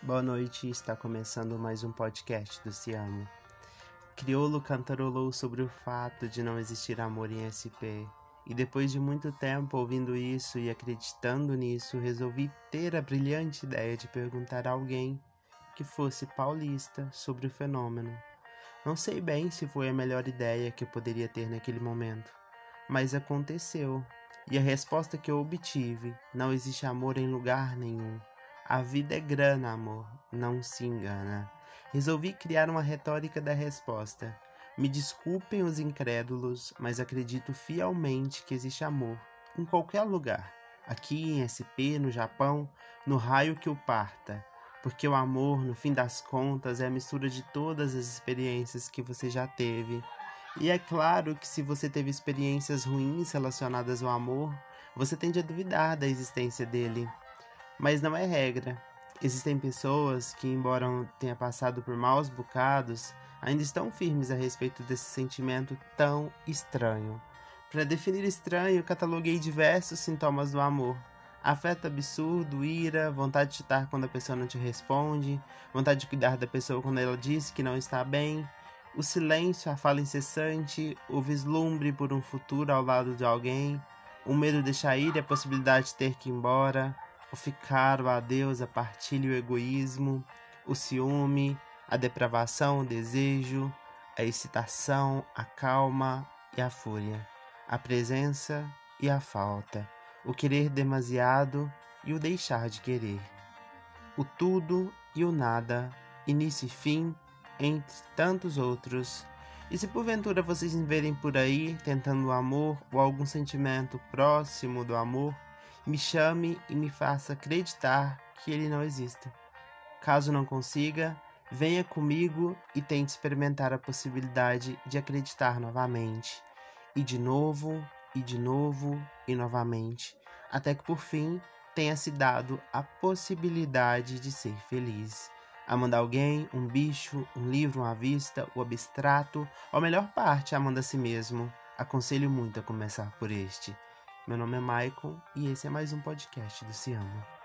Boa noite, está começando mais um podcast do Ciamo. Criolo cantarolou sobre o fato de não existir amor em SP, e depois de muito tempo ouvindo isso e acreditando nisso, resolvi ter a brilhante ideia de perguntar a alguém que fosse paulista sobre o fenômeno. Não sei bem se foi a melhor ideia que eu poderia ter naquele momento, mas aconteceu e a resposta que eu obtive: não existe amor em lugar nenhum. A vida é grana, amor, não se engana. Resolvi criar uma retórica da resposta. Me desculpem os incrédulos, mas acredito fielmente que existe amor em qualquer lugar. Aqui em SP, no Japão, no raio que o parta. Porque o amor, no fim das contas, é a mistura de todas as experiências que você já teve e é claro que se você teve experiências ruins relacionadas ao amor, você tende a duvidar da existência dele. Mas não é regra. Existem pessoas que, embora tenha passado por maus bocados, ainda estão firmes a respeito desse sentimento tão estranho. Para definir estranho, cataloguei diversos sintomas do amor. Afeto absurdo, ira, vontade de chutar quando a pessoa não te responde, vontade de cuidar da pessoa quando ela diz que não está bem, o silêncio, a fala incessante, o vislumbre por um futuro ao lado de alguém, o medo de deixar ir e a possibilidade de ter que ir embora, ficar, o adeus, a partilha o egoísmo, o ciúme, a depravação, o desejo, a excitação, a calma e a fúria, a presença e a falta, o querer demasiado e o deixar de querer, o tudo e o nada, início e fim entre tantos outros. E se porventura vocês me verem por aí tentando o amor ou algum sentimento próximo do amor, me chame e me faça acreditar que ele não existe. Caso não consiga, venha comigo e tente experimentar a possibilidade de acreditar novamente. E de novo, e de novo, e novamente, até que por fim tenha se dado a possibilidade de ser feliz. Amanda alguém, um bicho, um livro, uma vista, o abstrato, ou a melhor parte, amando a si mesmo. Aconselho muito a começar por este. Meu nome é Michael e esse é mais um podcast do Se Ama.